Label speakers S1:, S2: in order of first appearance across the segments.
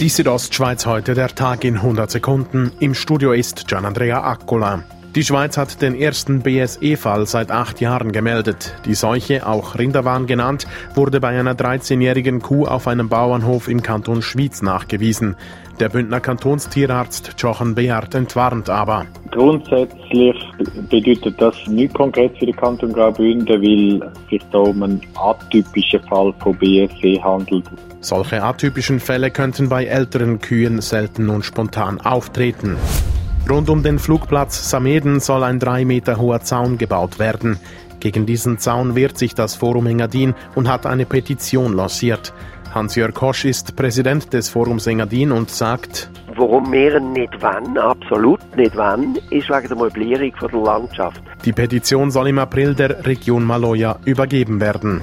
S1: Die Südostschweiz heute, der Tag in 100 Sekunden. Im Studio ist Gian Andrea Accola. Die Schweiz hat den ersten BSE-Fall seit acht Jahren gemeldet. Die Seuche, auch Rinderwahn genannt, wurde bei einer 13-jährigen Kuh auf einem Bauernhof im Kanton Schwyz nachgewiesen. Der Bündner Kantonstierarzt Jochen Beard entwarnt aber.
S2: Grundsätzlich bedeutet das nichts konkret für den Kanton Graubünden, weil es sich da um einen atypischen Fall von BSE handelt.
S1: Solche atypischen Fälle könnten bei älteren Kühen selten und spontan auftreten. Rund um den Flugplatz Sameden soll ein drei Meter hoher Zaun gebaut werden. Gegen diesen Zaun wehrt sich das Forum Engadin und hat eine Petition lanciert. Hans-Jörg Hosch ist Präsident des Forums Engadin und sagt,
S3: Warum wir nicht wann, absolut nicht wann, ist wegen der Möblierung der Landschaft.
S1: Die Petition soll im April der Region Maloja übergeben werden.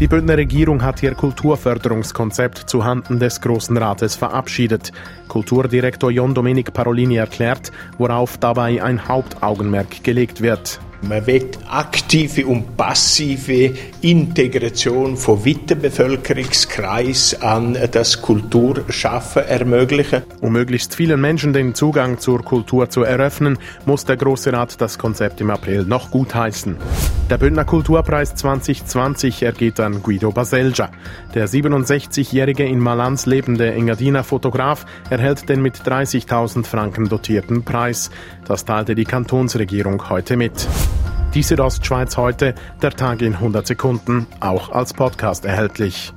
S1: Die Bündner Regierung hat ihr Kulturförderungskonzept zuhanden des Großen Rates verabschiedet. Kulturdirektor John Domenic Parolini erklärt, worauf dabei ein Hauptaugenmerk gelegt wird.
S4: Man will aktive und passive Integration von weiten Bevölkerungskreis an das Kulturschaffen ermöglichen.
S1: Um möglichst vielen Menschen den Zugang zur Kultur zu eröffnen, muss der Große Rat das Konzept im April noch gutheißen. Der Bündner Kulturpreis 2020 ergeht an Guido Baselgia. Der 67-jährige in Malanz lebende Engadiner Fotograf erhält den mit 30.000 Franken dotierten Preis. Das teilte die Kantonsregierung heute mit. Die Südostschweiz heute, der Tag in 100 Sekunden, auch als Podcast erhältlich.